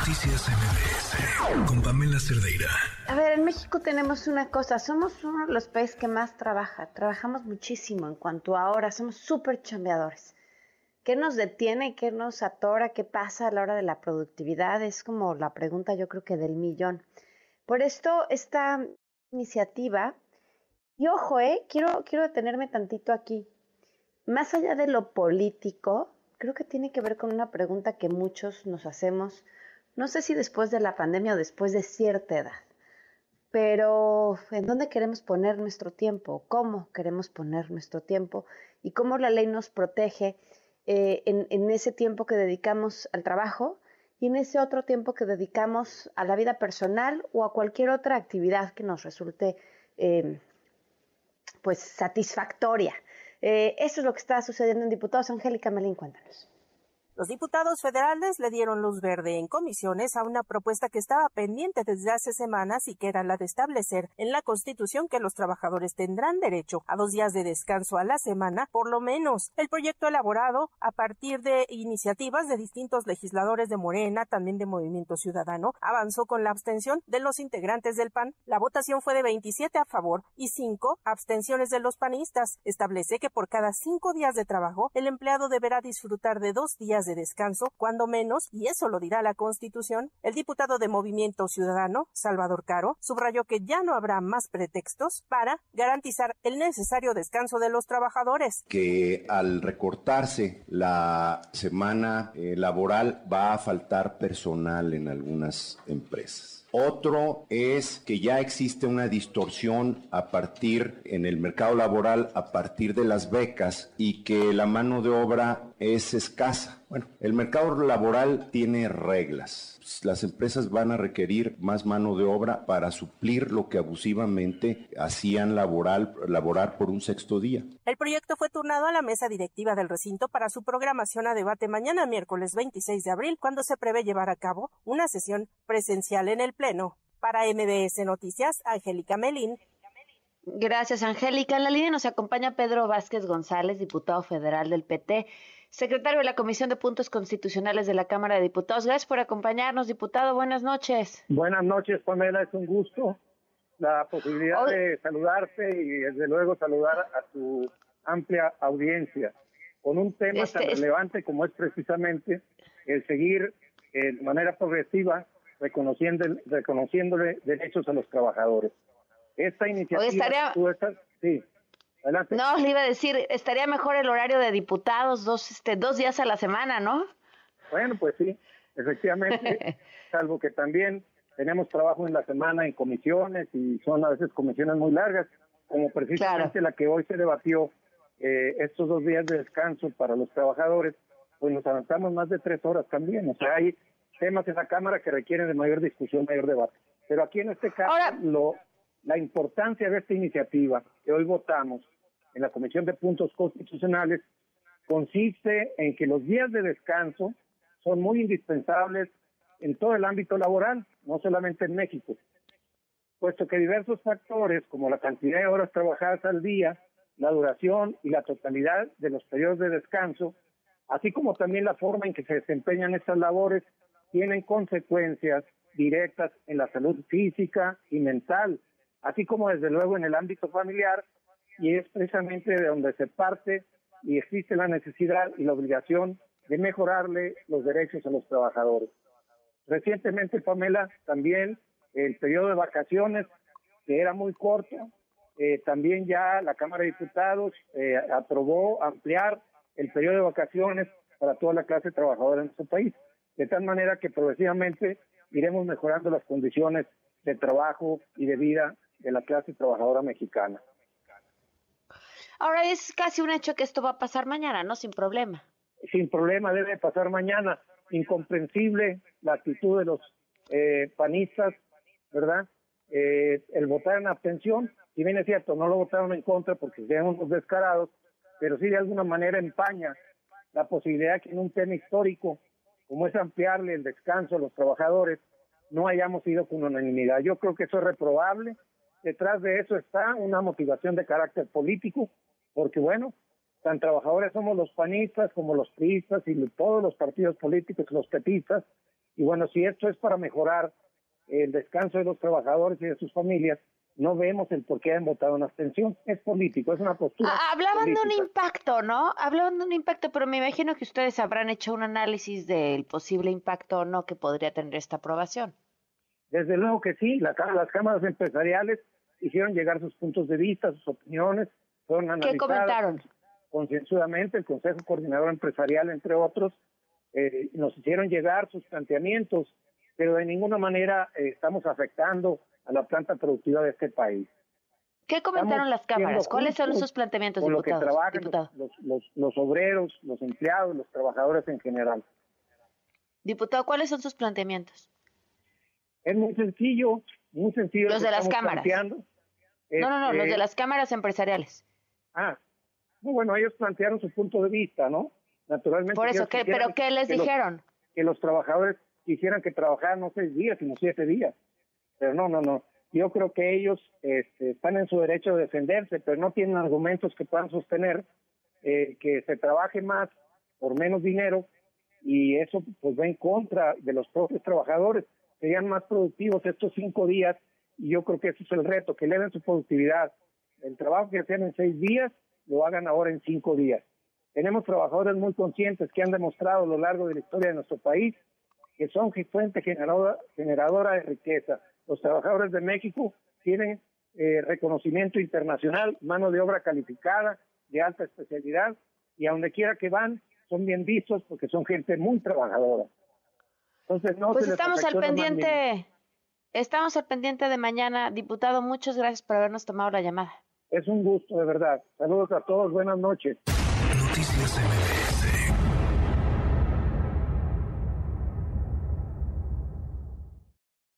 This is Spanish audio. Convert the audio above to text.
Noticias MBS con Pamela Cerdeira. A ver, en México tenemos una cosa, somos uno de los países que más trabaja, trabajamos muchísimo en cuanto a horas, somos súper chambeadores. ¿Qué nos detiene? ¿Qué nos atora? ¿Qué pasa a la hora de la productividad? Es como la pregunta yo creo que del millón. Por esto, esta iniciativa, y ojo, eh, quiero, quiero detenerme tantito aquí. Más allá de lo político, creo que tiene que ver con una pregunta que muchos nos hacemos, no sé si después de la pandemia o después de cierta edad, pero ¿en dónde queremos poner nuestro tiempo? ¿Cómo queremos poner nuestro tiempo? ¿Y cómo la ley nos protege eh, en, ese tiempo que dedicamos al trabajo y en ese otro tiempo que dedicamos a la vida personal o a cualquier otra actividad que nos resulte eh, pues satisfactoria? Eh, eso es lo que está sucediendo en Diputados. Angélica Melín, cuéntanos. Los diputados federales le dieron luz verde en comisiones a una propuesta que estaba pendiente desde hace semanas y que era la de establecer en la Constitución que los trabajadores tendrán derecho a dos días de descanso a la semana, por lo menos. El proyecto elaborado a partir de iniciativas de distintos legisladores de Morena, también de Movimiento Ciudadano, avanzó con la abstención de los integrantes del PAN. La votación fue de 27 a favor y 5 abstenciones de los panistas. Establece que por cada cinco días de trabajo, el empleado deberá disfrutar de dos días de descanso, cuando menos, y eso lo dirá la Constitución, el diputado de Movimiento Ciudadano, Salvador Caro, subrayó que ya no habrá más pretextos para garantizar el necesario descanso de los trabajadores. Que al recortarse la semana eh, laboral va a faltar personal en algunas empresas. Otro es que ya existe una distorsión a partir en el mercado laboral a partir de las becas y que la mano de obra es escasa. Bueno, el mercado laboral tiene reglas. Las empresas van a requerir más mano de obra para suplir lo que abusivamente hacían laboral, laborar por un sexto día. El proyecto fue turnado a la mesa directiva del recinto para su programación a debate mañana miércoles 26 de abril, cuando se prevé llevar a cabo una sesión presencial en el Pleno. Para MBS Noticias, Angélica Melín. Gracias, Angélica. En la línea nos acompaña Pedro Vázquez González, diputado federal del PT secretario de la Comisión de Puntos Constitucionales de la Cámara de Diputados. Gracias por acompañarnos, diputado. Buenas noches. Buenas noches, Pamela. Es un gusto la posibilidad de saludarte y desde luego saludar a tu amplia audiencia con un tema tan este relevante como es precisamente el seguir eh, de manera progresiva reconociendo, reconociéndole derechos a los trabajadores. Esta iniciativa... sí. No, le iba a decir, estaría mejor el horario de diputados dos, este, dos días a la semana, ¿no? Bueno, pues sí, efectivamente, salvo que también tenemos trabajo en la semana en comisiones y son a veces comisiones muy largas, como precisamente la que hoy se debatió, eh, estos dos días de descanso para los trabajadores, pues nos avanzamos más de tres horas también, o sea, hay temas en la Cámara que requieren de mayor discusión, mayor debate. Pero aquí en este caso, lo, la importancia de esta iniciativa que hoy votamos en la Comisión de Puntos Constitucionales consiste en que los días de descanso son muy indispensables en todo el ámbito laboral, no solamente en México, puesto que diversos factores como la cantidad de horas trabajadas al día, la duración y la totalidad de los periodos de descanso, así como también la forma en que se desempeñan estas labores, tienen consecuencias directas en la salud física y mental así como desde luego en el ámbito familiar, y es precisamente de donde se parte y existe la necesidad y la obligación de mejorarle los derechos a los trabajadores. Recientemente, Pamela, también el periodo de vacaciones, que era muy corto, eh, también ya la Cámara de Diputados eh, aprobó ampliar el periodo de vacaciones para toda la clase trabajadora en nuestro país, de tal manera que progresivamente iremos mejorando las condiciones de trabajo y de vida de la clase trabajadora mexicana. Ahora es casi un hecho que esto va a pasar mañana, ¿no? Sin problema. Sin problema, debe pasar mañana. Incomprensible la actitud de los eh, panistas, ¿verdad? Eh, el votar en abstención, si bien es cierto, no lo votaron en contra porque sean unos descarados, pero sí de alguna manera empaña la posibilidad que en un tema histórico, como es ampliarle el descanso a los trabajadores, no hayamos ido con unanimidad. Yo creo que eso es reprobable, detrás de eso está una motivación de carácter político, porque bueno, tan trabajadores somos los panistas como los priistas y todos los partidos políticos, los petistas, Y bueno, si esto es para mejorar el descanso de los trabajadores y de sus familias, no vemos el por qué han votado una abstención. Es político, es una postura. Ah, hablaban de un impacto, ¿no? Hablaban de un impacto, pero me imagino que ustedes habrán hecho un análisis del posible impacto o no que podría tener esta aprobación. Desde luego que sí, las cámaras empresariales hicieron llegar sus puntos de vista, sus opiniones, fueron analizadas. ¿Qué comentaron? Concienzudamente, el Consejo Coordinador Empresarial, entre otros, eh, nos hicieron llegar sus planteamientos, pero de ninguna manera eh, estamos afectando a la planta productiva de este país. ¿Qué comentaron las cámaras? ¿Cuáles son sus planteamientos, con lo que trabajan los, los, los, obreros, los empleados, los trabajadores en general. Diputado, ¿cuáles son sus planteamientos? Es muy sencillo, muy sencillo. Los de las cámaras. no, no, no, los de este, las cámaras empresariales. Ah, bueno, ellos plantearon su punto de vista, ¿no? Naturalmente. Por eso, ¿qué, ¿pero qué les dijeron? que los trabajadores quisieran que trabajaran no seis días, sino siete días. Pero no, no, no. Yo creo que ellos este, están en su derecho de defenderse, pero no tienen argumentos que puedan sostener eh, que se trabaje más por menos dinero y eso pues va en contra de los propios trabajadores. Serían más productivos estos cinco días y yo creo que ese es el reto, que den su productividad. El trabajo que hacían en seis días lo hagan ahora en cinco días. Tenemos trabajadores muy conscientes que han demostrado a lo largo de la historia de nuestro país que son fuente generadora, generadora de riqueza. Los trabajadores de México tienen eh, reconocimiento internacional, mano de obra calificada, de alta especialidad, y a donde quiera que van, son bien vistos porque son gente muy trabajadora. Entonces, no pues estamos al pendiente, estamos al pendiente de mañana. Diputado, muchas gracias por habernos tomado la llamada. Es un gusto, de verdad. Saludos a todos, buenas noches. Noticias